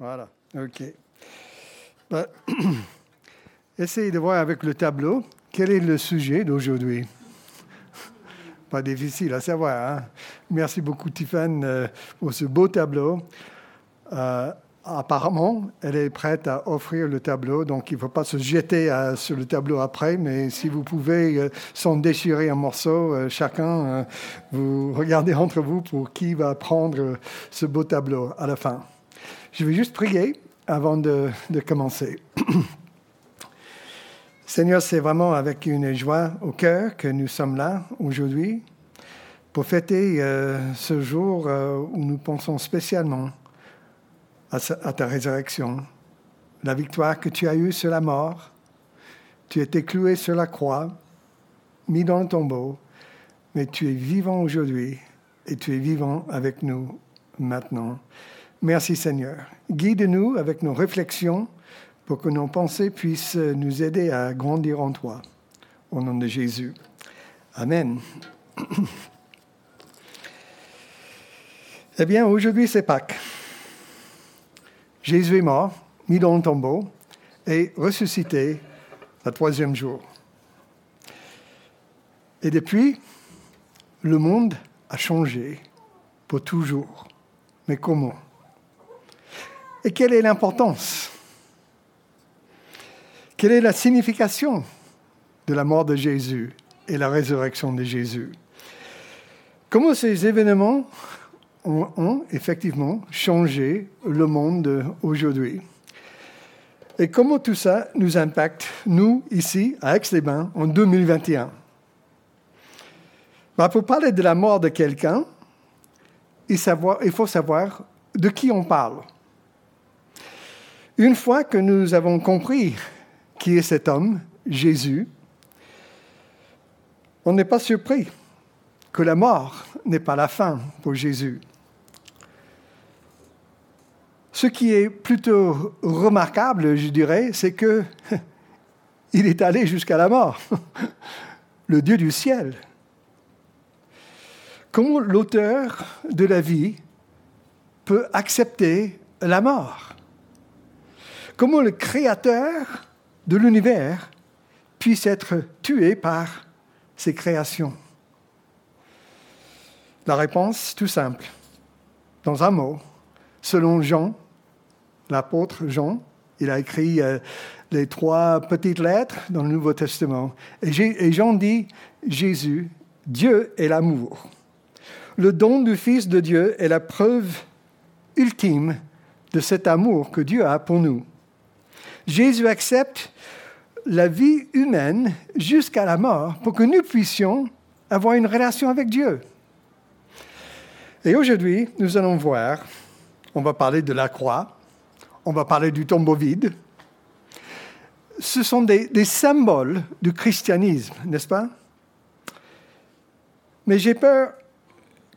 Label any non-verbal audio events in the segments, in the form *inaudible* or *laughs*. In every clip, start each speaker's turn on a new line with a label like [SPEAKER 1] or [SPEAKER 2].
[SPEAKER 1] Voilà, ok. Ben, *clears throat* essayez de voir avec le tableau quel est le sujet d'aujourd'hui. *laughs* Pas difficile à savoir. Hein? Merci beaucoup, Tiffany, euh, pour ce beau tableau. Euh, apparemment, elle est prête à offrir le tableau, donc il ne faut pas se jeter euh, sur le tableau après, mais si vous pouvez s'en déchirer un morceau, chacun, vous regardez *laughs* entre vous pour qui va prendre ce beau tableau à la fin. Je vais juste prier avant de, commencer. *clears throat* Seigneur, c'est vraiment avec une joie au cœur que nous sommes là aujourd'hui pour fêter euh, ce jour euh, où nous pensons spécialement à, ta résurrection, la victoire que tu as eue sur la mort. Tu étais cloué sur la croix, mis dans le tombeau, mais tu es vivant aujourd'hui et tu es vivant avec nous maintenant. Merci Seigneur. Guide-nous avec nos réflexions pour que nos pensées puissent nous aider à grandir en toi. Au nom de Jésus. Amen. eh bien, aujourd'hui, c'est Pâques. Jésus est mort, mis dans le tombeau et ressuscité le troisième jour. Et depuis, le monde a changé pour toujours. Mais comment? Et quelle est l'importance? Quelle est la signification de la mort de Jésus et la résurrection de Jésus? Comment ces événements ont, effectivement changé le monde aujourd'hui Et comment tout ça nous impacte, nous, ici, à Aix-les-Bains, en 2021 bah, Pour parler de la mort de quelqu'un, il faut savoir de qui on parle. Une fois que nous avons compris qui est cet homme, Jésus, on n'est pas surpris que la mort n'est pas la fin pour Jésus. Ce qui est plutôt remarquable, je dirais, c'est que *laughs* il est allé jusqu'à la mort, *laughs* le Dieu du ciel. Comment l'auteur de la vie peut accepter la mort? Comment le créateur de l'univers puisse être tué par ses créations La réponse, tout simple, dans un mot, selon Jean, l'apôtre Jean, il a écrit euh, les trois petites lettres dans le Nouveau Testament. et Jean dit, Jésus, Dieu est l'amour. Le don du Fils de Dieu est la preuve ultime de cet amour que Dieu a pour nous. Jésus accepte la vie humaine jusqu'à la mort pour que nous puissions avoir une relation avec Dieu. Et aujourd'hui, nous allons voir, on va parler de la croix, on va parler du tombeau vide. Ce sont des, symboles du christianisme, n'est-ce pas? Mais j'ai peur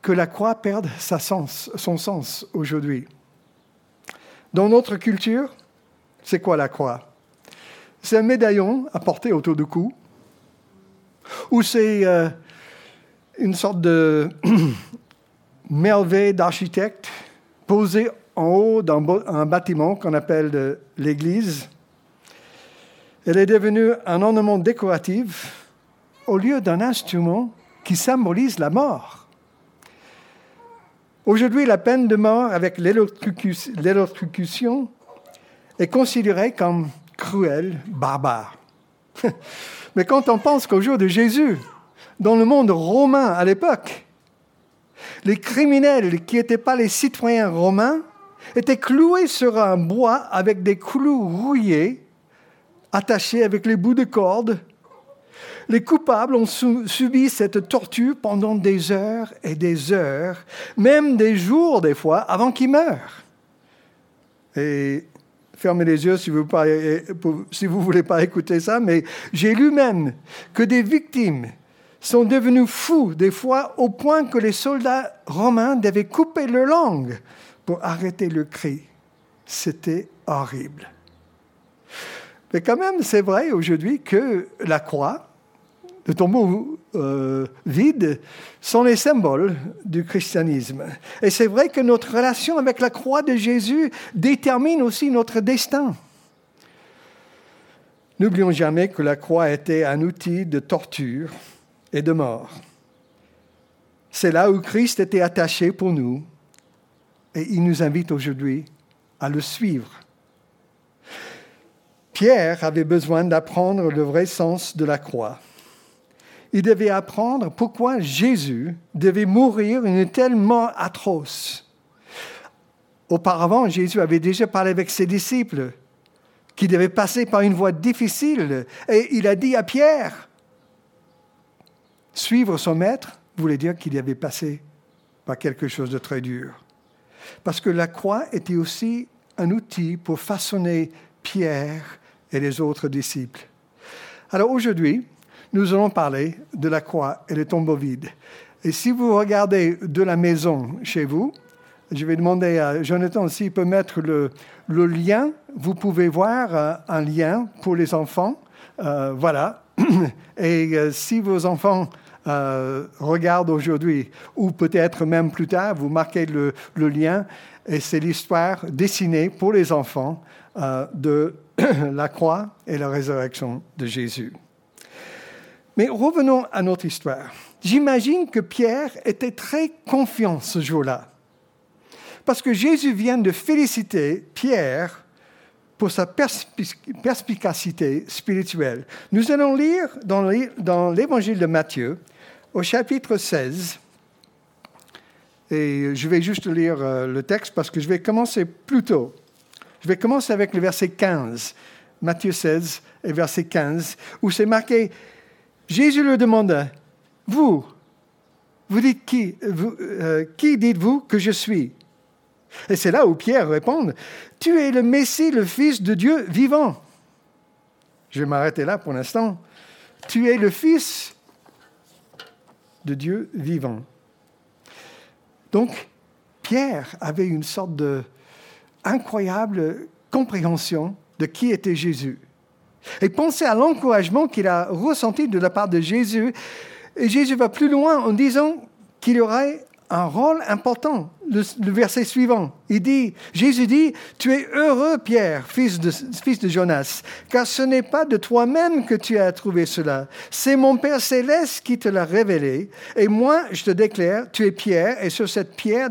[SPEAKER 1] que la croix perde son sens aujourd'hui. Dans notre culture, c'est quoi la croix? C'est un médaillon à porter autour du cou, ou c'est euh, une sorte de *clears throat* merveille d'architecte posée en haut d'un bâtiment qu'on appelle l'église. Elle est devenue un ornement décoratif au lieu d'un instrument qui symbolise la mort. Aujourd'hui, la peine de mort avec l'électrocution est considéré comme cruel, barbare. *laughs* Mais quand on pense qu'au jour de Jésus, dans le monde romain à l'époque, les criminels qui n'étaient pas les citoyens romains étaient cloués sur un bois avec des clous rouillés, attachés avec les bouts de corde. Les coupables ont subi cette torture pendant des heures et des heures, même des jours des fois, avant qu'ils meurent. Et fermez les yeux si vous ne voulez pas écouter ça, mais j'ai lu même que des victimes sont devenues fous des fois au point que les soldats romains devaient couper leur langue pour arrêter le cri. C'était horrible. Mais quand même, c'est vrai aujourd'hui que la croix, le tombeau vide sont les symboles du christianisme. Et c'est vrai que notre relation avec la croix de Jésus détermine aussi notre destin. N'oublions jamais que la croix était un outil de torture et de mort. C'est là où Christ était attaché pour nous et il nous invite aujourd'hui à le suivre. Pierre avait besoin d'apprendre le vrai sens de la croix. Il devait apprendre pourquoi Jésus devait mourir une telle mort atroce. Auparavant, Jésus avait déjà parlé avec ses disciples qui devaient passer par une voie difficile et il a dit à Pierre, suivre son maître voulait dire qu'il avait passé par quelque chose de très dur. Parce que la croix était aussi un outil pour façonner Pierre et les autres disciples. Alors aujourd'hui, nous allons parler de la croix et des tombeaux vides. Et si vous regardez de la maison chez vous, je vais demander à Jonathan s'il peut mettre le, le, lien. Vous pouvez voir euh, un lien pour les enfants. Euh, voilà. *clears throat* Et euh, si vos enfants regardent aujourd'hui, ou peut-être même plus tard, vous marquez le, le lien, et c'est l'histoire dessinée pour les enfants de *clears throat* la croix et la résurrection de Jésus. Mais revenons à notre histoire. J'imagine que Pierre était très confiant ce jour-là. Parce que Jésus vient de féliciter Pierre pour sa perspicacité spirituelle. Nous allons lire dans l'évangile de Matthieu, au chapitre 16, et je vais juste lire euh, le texte parce que je vais commencer plus tôt. Je vais commencer avec le verset 15, Matthieu 16 et verset 15, où c'est marqué, Jésus leur demanda, vous, vous dites qui, euh, qui dites-vous que je suis? Et c'est là où Pierre répond, tu es le Messie, le Fils de Dieu vivant. Je vais m'arrêter là pour l'instant. Tu es le Fils de Dieu vivant. Donc, Pierre avait une sorte de incroyable compréhension de qui était Jésus. Et pensez à l'encouragement qu'il a ressenti de la part de Jésus. Et Jésus va plus loin en disant qu'il aurait un rôle important. Le, verset suivant, il dit, Jésus dit, tu es heureux, Pierre, fils de, fils de Jonas, car ce n'est pas de toi-même que tu as trouvé cela, c'est mon Père céleste qui te l'a révélé. Et moi, je te déclare, tu es Pierre, et sur cette pierre,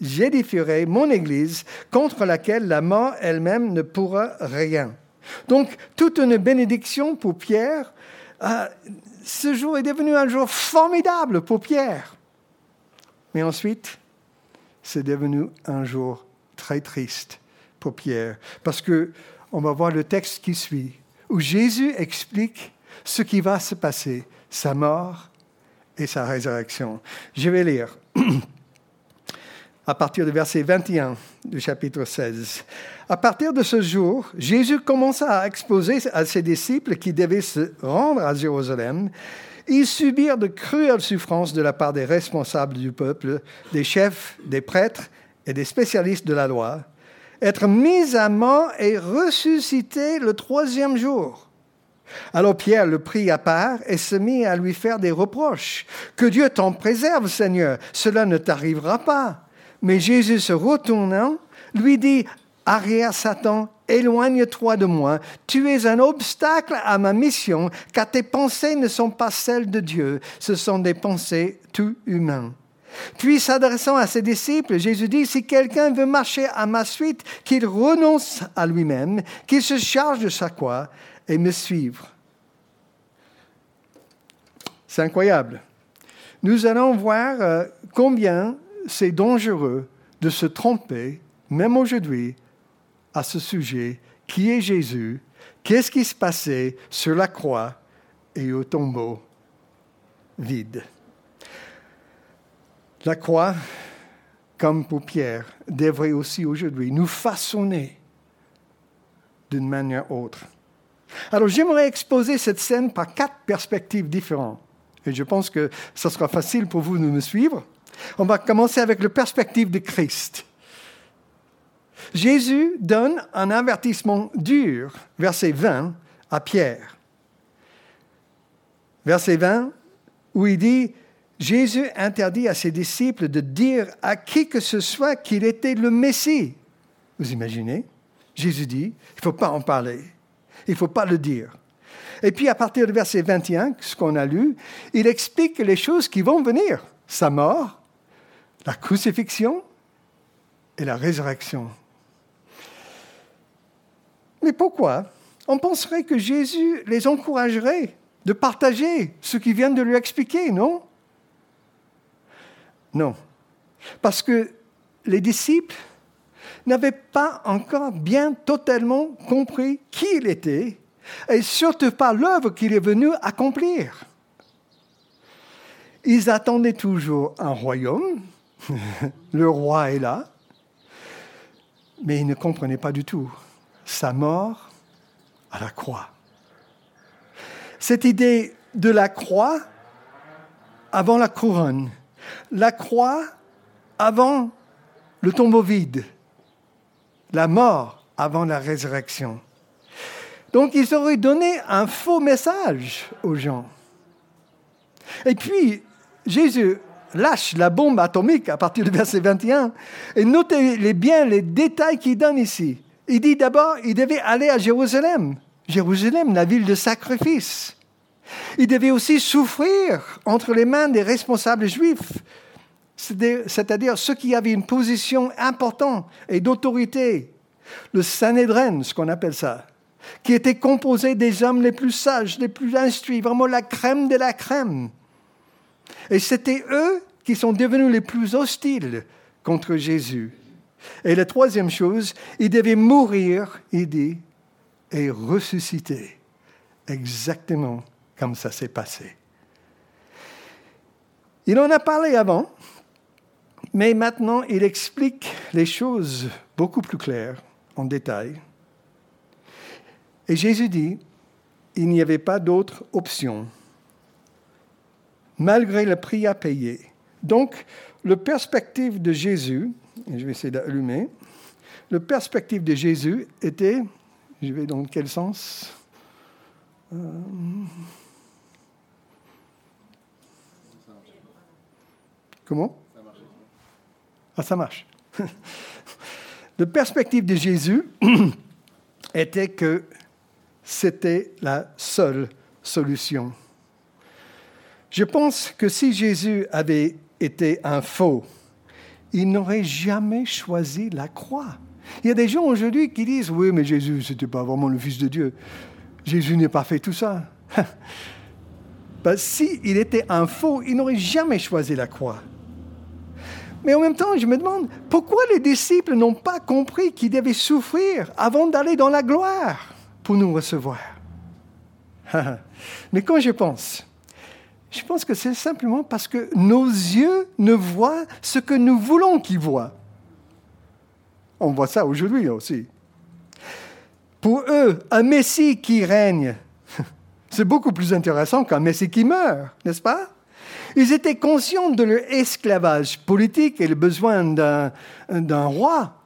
[SPEAKER 1] j'édifierai mon Église, contre laquelle la mort elle-même ne pourra rien. Donc, toute une bénédiction pour Pierre. Euh, ce jour est devenu un jour formidable pour Pierre. Mais ensuite, c'est devenu un jour très triste pour Pierre, parce que on va voir le texte qui suit, où Jésus explique ce qui va se passer, sa mort et sa résurrection. Je vais lire *clears throat* à partir du verset 21 du chapitre 16. À partir de ce jour, Jésus commença à exposer à ses disciples qui devaient se rendre à Jérusalem ils subirent de cruelles souffrances de la part des responsables du peuple, des chefs, des prêtres et des spécialistes de la loi, être mis à mort et ressusciter le troisième jour. Alors Pierre le prit à part et se mit à lui faire des reproches. Que Dieu t'en préserve, Seigneur, cela ne t'arrivera pas. Mais Jésus se retournant, lui dit, Arrière Satan, éloigne-toi de moi. Tu es un obstacle à ma mission, car tes pensées ne sont pas celles de Dieu, ce sont des pensées tout humaines. Puis s'adressant à ses disciples, Jésus dit, si quelqu'un veut marcher à ma suite, qu'il renonce à lui-même, qu'il se charge de sa croix et me suivre. C'est incroyable. Nous allons voir euh, combien c'est dangereux de se tromper, même aujourd'hui, à ce sujet, qui est Jésus, qu'est-ce qui se passait sur la croix? Et au tombeau vide. La croix, comme pour Pierre, devrait aussi aujourd'hui nous façonner d'une manière autre. Alors j'aimerais exposer cette scène par quatre perspectives différentes. Et je pense que ce sera facile pour vous de me suivre. On va commencer avec la perspective de Christ. Jésus donne un avertissement dur, verset 20, à Pierre. verset 20, où il dit, Jésus interdit à ses disciples de dire à qui que ce soit qu'il était le Messie. Vous imaginez? Jésus dit, il ne faut pas en parler, il ne faut pas le dire. Et puis à partir du verset 21, ce qu'on a lu, il explique les choses qui vont venir. Sa mort, la crucifixion et la résurrection. Mais pourquoi On penserait que Jésus les encouragerait de partager ce qu'il vient de lui expliquer, non Non. Parce que les disciples n'avaient pas encore bien totalement compris qui il était et surtout pas l'œuvre qu'il est venu accomplir. Ils attendaient toujours un royaume, *laughs* le roi est là, mais ils ne comprenaient pas du tout sa mort à la croix. Cette idée de la croix avant la couronne, la croix avant le tombeau vide, la mort avant la résurrection. Donc ils auraient donné un faux message aux gens. Et puis, Jésus lâche la bombe atomique à partir du verset 21. Et notez bien les détails qu'il donne ici. Il dit d'abord, il devait aller à Jérusalem. Jérusalem, la ville de sacrifice. Il devait aussi souffrir entre les mains des responsables juifs, c'est-à-dire ceux qui avaient une position importante et d'autorité. Le Sanhédrin, ce qu'on appelle ça, qui était composé des hommes les plus sages, les plus instruits, vraiment la crème de la crème. Et c'était eux qui sont devenus les plus hostiles contre Jésus. Et la troisième chose, il devait mourir, il dit, et ressusciter. Exactement comme ça s'est passé. Il en a parlé avant, mais maintenant il explique les choses beaucoup plus claires, en détail. Et Jésus dit, il n'y avait pas d'autre option, malgré le prix à payer. Donc, le perspective de Jésus, je vais essayer d'allumer, le perspective de Jésus était, je vais dans quel sens? Euh, Comment? Ah, ça marche. *laughs* le perspective de Jésus *clears throat* était que c'était la seule solution. Je pense que si Jésus avait été un faux, il n'aurait jamais choisi la croix. Il y a des gens aujourd'hui qui disent Oui, mais Jésus, ce n'était pas vraiment le Fils de Dieu. Jésus n'a pas fait tout ça. *laughs* ben, S'il était un faux, il n'aurait jamais choisi la croix. Mais en même temps, je me demande pourquoi les disciples n'ont pas compris qu'ils devaient souffrir avant d'aller dans la gloire pour nous recevoir? *laughs* Mais quand je pense, je pense que c'est simplement parce que nos yeux ne voient ce que nous voulons qu'ils voient. On voit ça aujourd'hui aussi. Pour eux, un Messie qui règne, *laughs* c'est beaucoup plus intéressant qu'un Messie qui meurt, n'est-ce pas? Ils étaient conscients de leur esclavage politique et le besoin d'un roi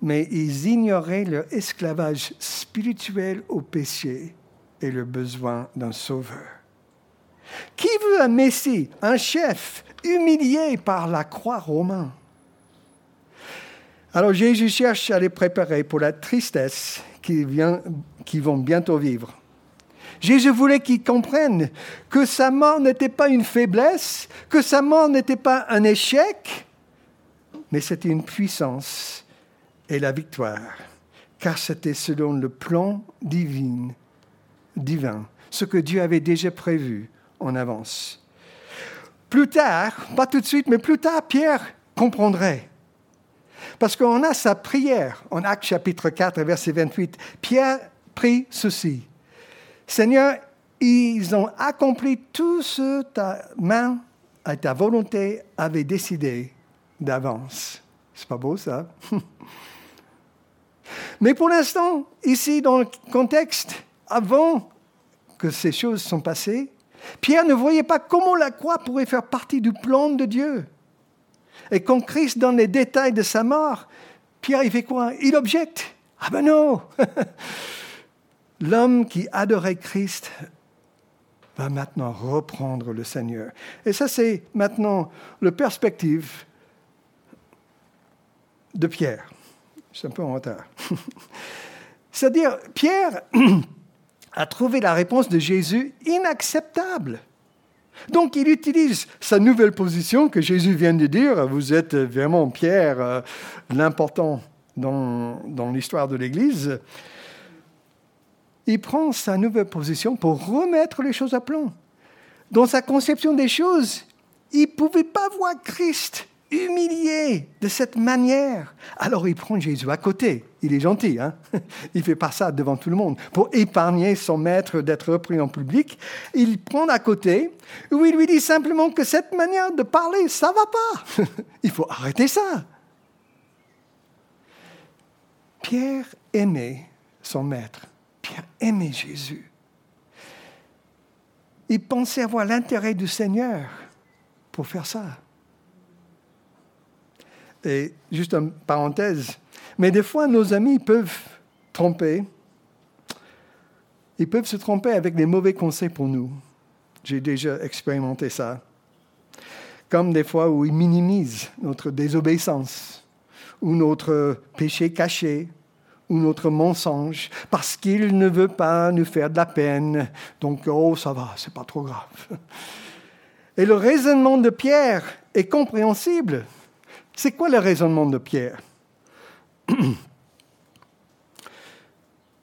[SPEAKER 1] mais ils ignoraient leur esclavage spirituel au péché et le besoin d'un sauveur. Qui veut un Messie, un chef humilié par la croix romaine? Alors Jésus cherche à les préparer pour la tristesse qu'ils vont bientôt vivre. Jésus voulait qu'ils comprennent que sa mort n'était pas une faiblesse, que sa mort n'était pas un échec, mais c'était une puissance et la victoire, car c'était selon le plan divin, divin, ce que Dieu avait déjà prévu en avance. Plus tard, pas tout de suite, mais plus tard, Pierre comprendrait. Parce qu'on a sa prière en Actes chapitre 4, verset 28. Pierre prie ceci. Seigneur, ils ont accompli tout ce que ta main et ta volonté avaient décidé d'avance. C'est pas beau ça? *laughs* Mais pour l'instant, ici, dans le contexte, avant que ces choses sont passées, Pierre ne voyait pas comment la croix pourrait faire partie du plan de Dieu. Et quand Christ donne les détails de sa mort, Pierre, il fait quoi? Il objecte. Ah ben non *laughs* L'homme qui adorait Christ va maintenant reprendre le Seigneur. Et ça, c'est maintenant le perspective de Pierre. C'est un peu en retard. *laughs* C'est-à-dire, Pierre *clears throat* a trouvé la réponse de Jésus inacceptable. Donc il utilise sa nouvelle position que Jésus vient de dire, vous êtes vraiment Pierre, euh, l'important dans, dans l'histoire de l'Église. Il prend sa nouvelle position pour remettre les choses à plomb. Dans sa conception des choses, il ne pouvait pas voir Christ humilié de cette manière. Alors il prend Jésus à côté. Il est gentil, hein *laughs* Il fait pas ça devant tout le monde. Pour épargner son maître d'être repris en public, il prend à côté où il lui dit simplement que cette manière de parler, ça va pas. *laughs* il faut arrêter ça. Pierre aimait son maître. Pierre aimait Jésus. Il pensait avoir l'intérêt du Seigneur pour faire ça. Et juste une parenthèse, mais des fois nos amis peuvent tromper. Ils peuvent se tromper avec des mauvais conseils pour nous. J'ai déjà expérimenté ça. Comme des fois où ils minimisent notre désobéissance, ou notre péché caché, ou notre mensonge, parce qu'ils ne veulent pas nous faire de la peine. Donc, oh, ça va, c'est pas trop grave. Et le raisonnement de Pierre est compréhensible. C'est quoi le raisonnement de Pierre?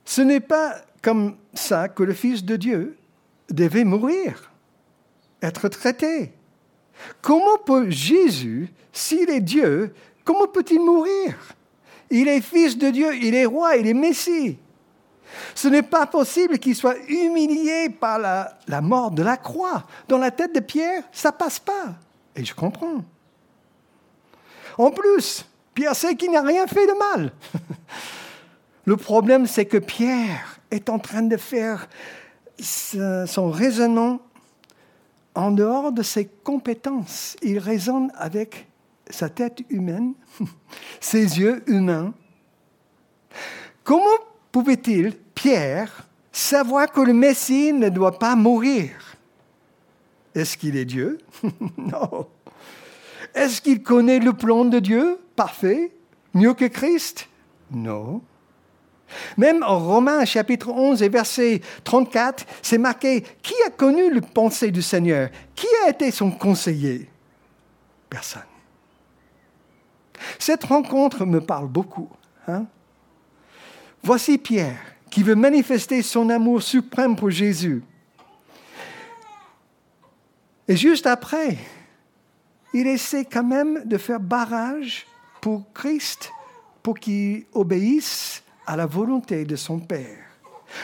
[SPEAKER 1] Ce n'est pas comme ça que le Fils de Dieu devait mourir, être traité. Comment peut Jésus, s'il est Dieu, comment peut-il mourir? Il est Fils de Dieu, il est roi, il est Messie. Ce n'est pas possible qu'il soit humilié par la, mort de la croix. Dans la tête de Pierre, ça passe pas. Et je comprends. En plus, Pierre sait qu'il n'a rien fait de mal. *laughs* Le problème, c'est que Pierre est en train de faire son raisonnement en dehors de ses compétences. Il raisonne avec sa tête humaine, *laughs* ses yeux humains. Comment pouvait-il, Pierre, savoir que le Messie ne doit pas mourir? Est-ce qu'il est Dieu? *laughs* Non. Est-ce qu'il connaît le plan de Dieu parfait, mieux que Christ? Non. Même en Romains chapitre 11 et verset 34, c'est marqué, qui a connu le pensée du Seigneur? Qui a été son conseiller? Personne. Cette rencontre me parle beaucoup. Hein? Voici Pierre qui veut manifester son amour suprême pour Jésus. Et juste après, il essaie quand même de faire barrage pour Christ, pour qu'il obéisse à la volonté de son Père,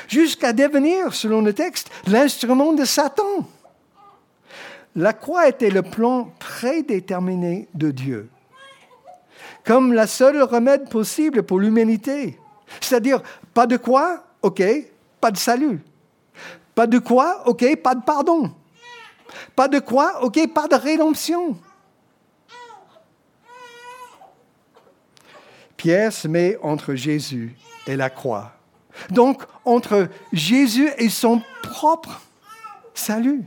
[SPEAKER 1] jusqu'à devenir, selon le texte, l'instrument de Satan. La croix était le plan prédéterminé de Dieu, comme la seule remède possible pour l'humanité. C'est-à-dire, pas de quoi, ok, pas de salut. Pas de quoi, ok, pas de pardon. Pas de quoi, ok, pas de rédemption. Pierre se met entre Jésus et la croix. Donc, entre Jésus et son propre salut.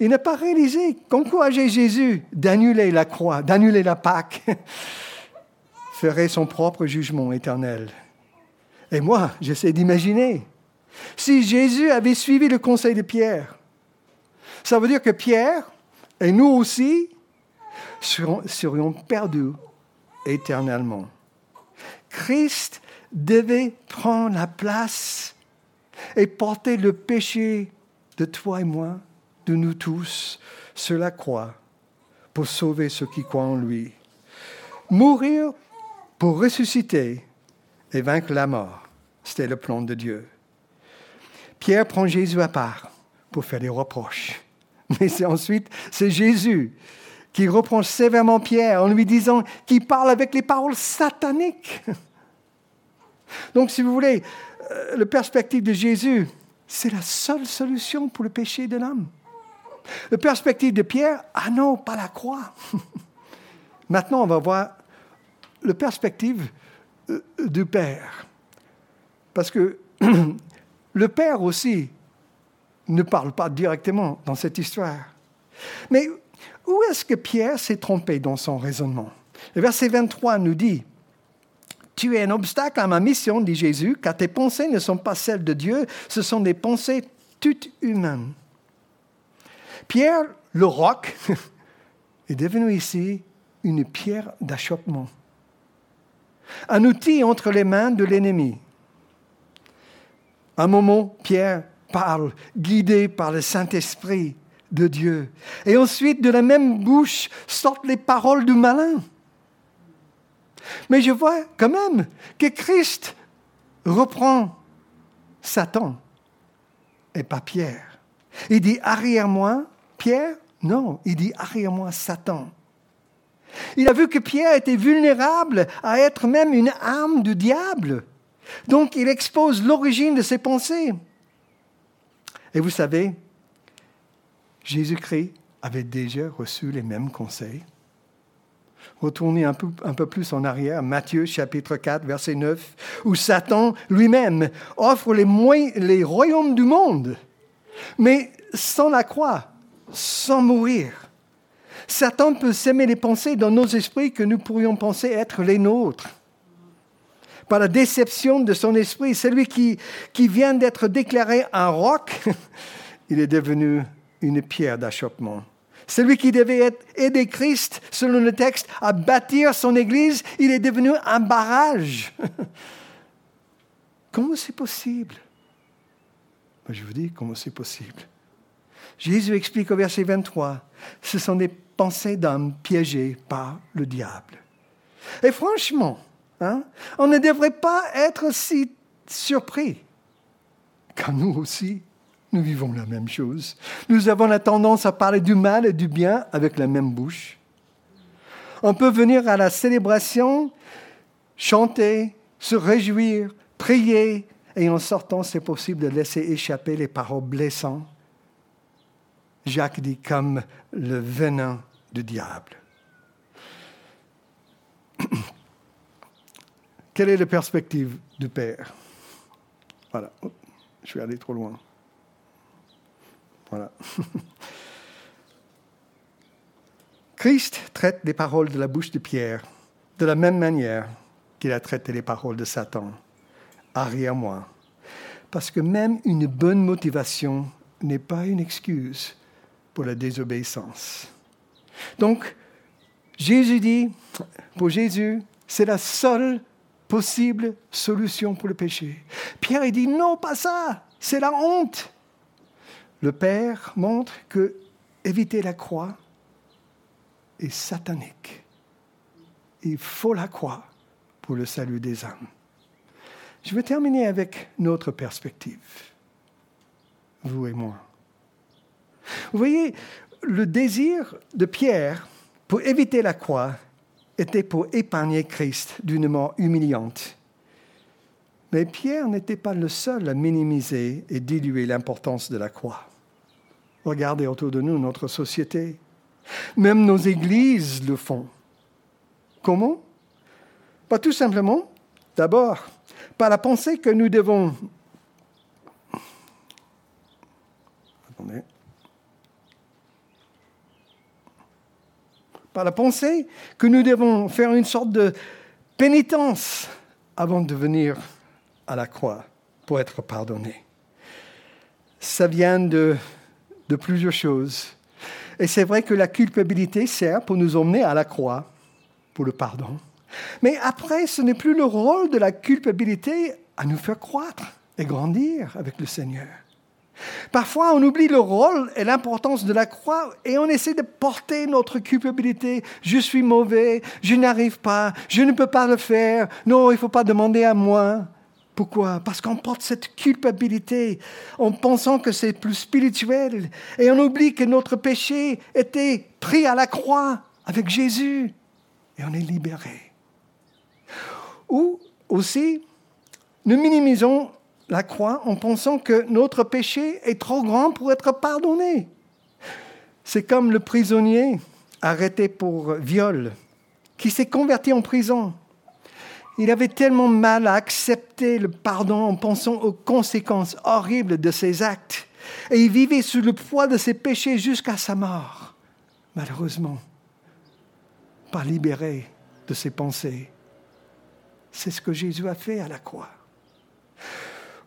[SPEAKER 1] Il n'a pas réalisé qu'encourager Jésus d'annuler la croix, d'annuler la Pâque, *laughs* ferait son propre jugement éternel. Et moi, j'essaie d'imaginer, si Jésus avait suivi le conseil de Pierre, ça veut dire que Pierre et nous aussi serions perdus éternellement. Christ devait prendre la place et porter le péché de toi et moi, de nous tous, sur la croix pour sauver ceux qui croient en lui. Mourir pour ressusciter et vaincre la mort, c'était le plan de Dieu. Pierre prend Jésus à part pour faire des reproches. *laughs* Mais c'est ensuite, c'est Jésus qui reprend sévèrement Pierre en lui disant qu'il parle avec les paroles sataniques. Donc, si vous voulez, euh, le perspective de Jésus, c'est la seule solution pour le péché de l'homme. Le perspective de Pierre, ah non, pas la croix. *laughs* Maintenant, on va voir le perspective euh, du Père. Parce que *clears throat* le Père aussi ne parle pas directement dans cette histoire. Mais où est-ce que Pierre s'est trompé dans son raisonnement? Le verset 23 nous dit, Tu es un obstacle à ma mission, dit Jésus, car tes pensées ne sont pas celles de Dieu, ce sont des pensées toutes humaines. Pierre, le roc, *laughs* est devenu ici une pierre d'achoppement, un outil entre les mains de l'ennemi. Un moment, Pierre parle, guidé par le Saint-Esprit de Dieu. Et ensuite, de la même bouche sortent les paroles du malin. Mais je vois quand même que Christ reprend Satan et pas Pierre. Il dit arrière-moi, Pierre? Non, il dit arrière-moi, Satan. Il a vu que Pierre était vulnérable à être même une âme du diable. Donc il expose l'origine de ses pensées. Et vous savez, Jésus-Christ avait déjà reçu les mêmes conseils. Retournez un peu, un peu, plus en arrière, Matthieu chapitre 4, verset 9, où Satan lui-même offre les, les royaumes du monde, mais sans la croix, sans mourir. Satan peut s'aimer les pensées dans nos esprits que nous pourrions penser être les nôtres par la déception de son esprit. Celui qui, qui vient d'être déclaré un roc, *laughs* il est devenu une pierre d'achoppement. Celui qui devait aider Christ, selon le texte, à bâtir son Église, il est devenu un barrage. *laughs* comment c'est possible? Ben, Je vous dis comment c'est possible. Jésus explique au verset 23, ce sont des pensées d'hommes piégés par le diable. Et franchement, Hein? On ne devrait pas être si surpris, car nous aussi, nous vivons la même chose. Nous avons la tendance à parler du mal et du bien avec la même bouche. On peut venir à la célébration, chanter, se réjouir, prier, et en sortant, c'est possible de laisser échapper les paroles blessantes. Jacques dit comme le venin du diable. *coughs* Quelle est la perspective du Père? Voilà, je suis allé trop loin. Voilà. *laughs* Christ traite les paroles de la bouche de Pierre de la même manière qu'il a traité les paroles de Satan. Arrière-moi. Parce que même une bonne motivation n'est pas une excuse pour la désobéissance. Donc, Jésus dit, pour Jésus, c'est la seule possible solution pour le péché. Pierre dit non, pas ça, c'est la honte. Le Père montre que éviter la croix est satanique. Il faut la croix pour le salut des âmes. Je vais terminer avec notre perspective, vous et moi. Vous voyez, le désir de Pierre pour éviter la croix était pour épargner Christ d'une mort humiliante. Mais Pierre n'était pas le seul à minimiser et diluer l'importance de la croix. Regardez autour de nous notre société. Même nos églises le font. Comment? Pas tout simplement, d'abord, par la pensée que nous devons... Attendez. par la pensée que nous devons faire une sorte de pénitence avant de venir à la croix pour être pardonné. Ça vient de, de plusieurs choses. Et c'est vrai que la culpabilité sert pour nous emmener à la croix, pour le pardon. Mais après, ce n'est plus le rôle de la culpabilité à nous faire croître et grandir avec le Seigneur. Parfois, on oublie le rôle et l'importance de la croix et on essaie de porter notre culpabilité. Je suis mauvais, je n'arrive pas, je ne peux pas le faire. Non, il ne faut pas demander à moi. Pourquoi? Parce qu'on porte cette culpabilité en pensant que c'est plus spirituel et on oublie que notre péché était pris à la croix avec Jésus et on est libéré. Ou aussi, nous minimisons la croix en pensant que notre péché est trop grand pour être pardonné. C'est comme le prisonnier arrêté pour viol qui s'est converti en prison. Il avait tellement mal à accepter le pardon en pensant aux conséquences horribles de ses actes Et il vivait sous le poids de ses péchés jusqu'à sa mort. Malheureusement, pas libéré de ses pensées. C'est ce que Jésus a fait à la croix.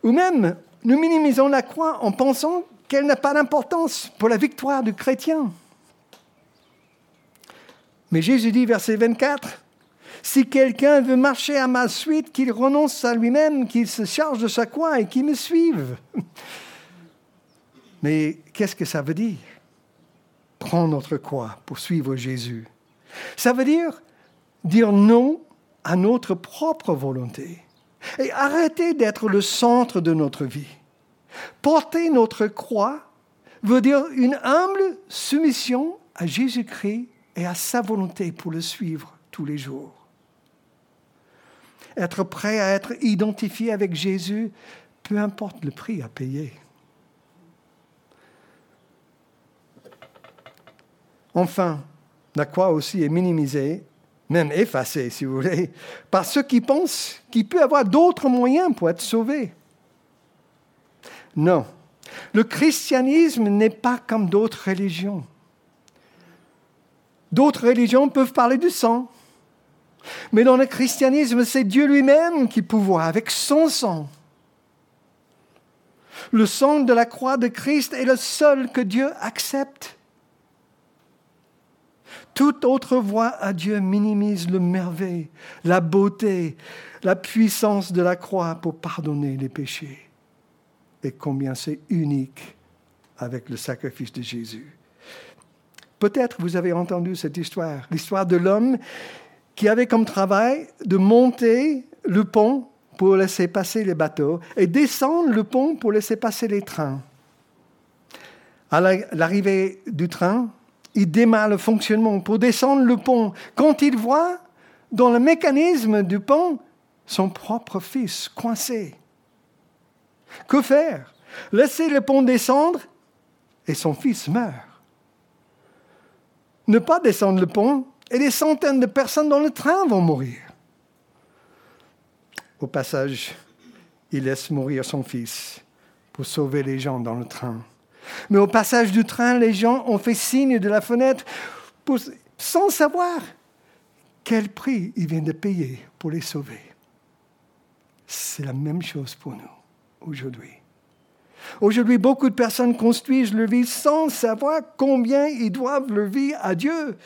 [SPEAKER 1] Ou même, nous minimisons la croix en pensant qu'elle n'a pas d'importance pour la victoire du chrétien. Mais Jésus dit, verset 24, Si quelqu'un veut marcher à ma suite, qu'il renonce à lui-même, qu'il se charge de sa croix et qu'il me suive. *laughs* Mais qu'est-ce que ça veut dire Prendre notre croix pour suivre Jésus? Ça veut dire dire non à notre propre volonté et arrêter d'être le centre de notre vie. Porter notre croix veut dire une humble soumission à Jésus-Christ et à sa volonté pour le suivre tous les jours. Être prêt à être identifié avec Jésus, peu importe le prix à payer. Enfin, la croix aussi est minimisée, même effacée si vous voulez, par ceux qui pensent qu'il peut avoir d'autres moyens pour être sauvé. Non, le christianisme n'est pas comme d'autres religions. D'autres religions peuvent parler du sang. Mais dans le christianisme, c'est Dieu lui-même qui pouvoir avec son sang. Le sang de la croix de Christ est le seul que Dieu accepte. Toute autre voie à Dieu minimise le merveille, la beauté, la puissance de la croix pour pardonner les péchés. Et combien c'est unique avec le sacrifice de Jésus. Peut-être vous avez entendu cette histoire, l'histoire de l'homme qui avait comme travail de monter le pont pour laisser passer les bateaux et descendre le pont pour laisser passer les trains. À l'arrivée du train, il démarre le fonctionnement pour descendre le pont quand il voit dans le mécanisme du pont son propre fils coincé. Que faire? Laisser le pont descendre et son fils meurt ne pas descendre le pont et des centaines de personnes dans le train vont mourir. Au passage, il laisse mourir son fils pour sauver les gens dans le train. Mais au passage du train, les gens ont fait signe de la fenêtre sans savoir quel prix ils viennent de payer pour les sauver. C'est la même chose pour nous aujourd'hui. Aujourd'hui, beaucoup de personnes construisent leur vie sans savoir combien ils doivent leur vie à Dieu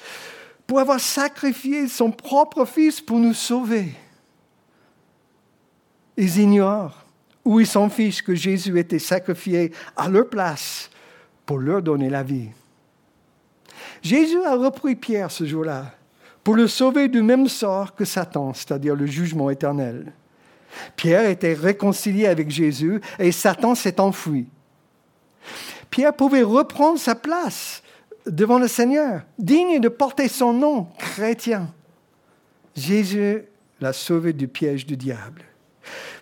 [SPEAKER 1] pour avoir sacrifié son propre Fils pour nous sauver. Ils ignorent ou ils s'en fichent que Jésus était sacrifié à leur place pour leur donner la vie. Jésus a repris Pierre ce jour-là pour le sauver du même sort que Satan, c'est-à-dire le jugement éternel. Pierre était réconcilié avec Jésus et Satan s'est enfui. Pierre pouvait reprendre sa place devant le Seigneur, digne de porter son nom, chrétien. Jésus l'a sauvé du piège du diable.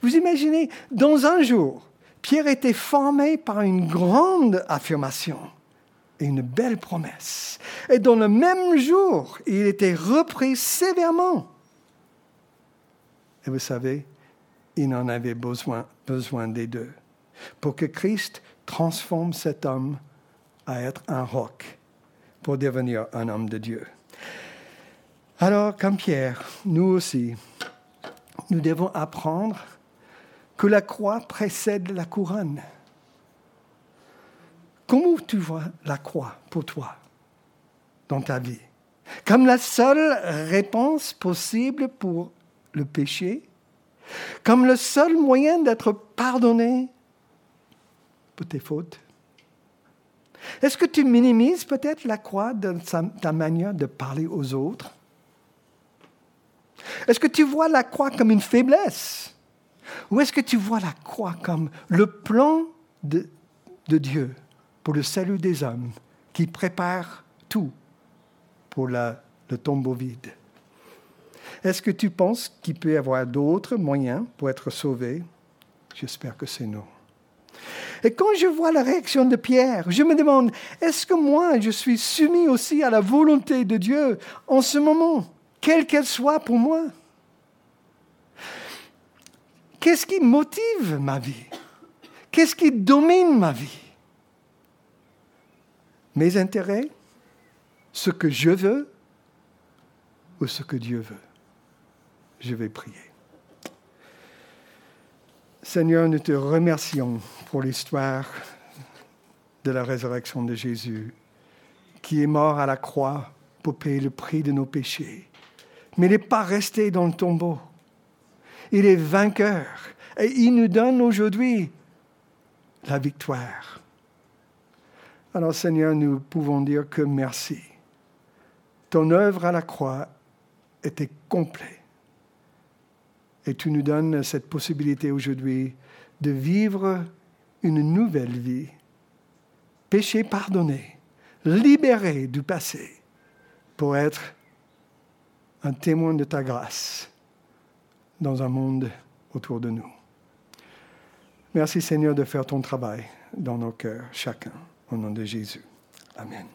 [SPEAKER 1] Vous imaginez, dans un jour, Pierre était formé par une grande affirmation et une belle promesse. Et dans le même jour, il était repris sévèrement. Et vous savez, il en avait besoin, besoin des deux, pour que Christ transforme cet homme à être un roc, pour devenir un homme de Dieu. Alors, comme Pierre, nous aussi, nous devons apprendre que la croix précède la couronne. Comment tu vois la croix pour toi dans ta vie? Comme la seule réponse possible pour le péché? Comme le seul moyen d'être pardonné pour tes fautes? Est-ce que tu minimises peut-être la croix de ta manière de parler aux autres? Est-ce que tu vois la croix comme une faiblesse? Ou est-ce que tu vois la croix comme le plan de, Dieu pour le salut des hommes qui prépare tout pour le tombeau vide? Est-ce que tu penses qu'il peut y avoir d'autres moyens pour être sauvé? J'espère que c'est non. Et quand je vois la réaction de Pierre, je me demande, est-ce que moi, je suis soumis aussi à la volonté de Dieu en ce moment, quelle qu'elle soit pour moi? Qu'est-ce qui motive ma vie? Qu'est-ce qui domine ma vie? Mes intérêts, ce que je veux ou ce que Dieu veut? Je vais prier. Seigneur, nous te remercions pour l'histoire de la résurrection de Jésus, qui est mort à la croix pour payer le prix de nos péchés. Mais il n'est pas resté dans le tombeau. Il est vainqueur et il nous donne aujourd'hui la victoire. Alors Seigneur, nous pouvons dire que merci. Ton œuvre à la croix était complète. Et tu nous donnes cette possibilité aujourd'hui de vivre une nouvelle vie, péché pardonné, libéré du passé, pour être un témoin de ta grâce dans un monde autour de nous. Merci Seigneur de faire ton travail dans nos cœurs, chacun, au nom de Jésus. Amen.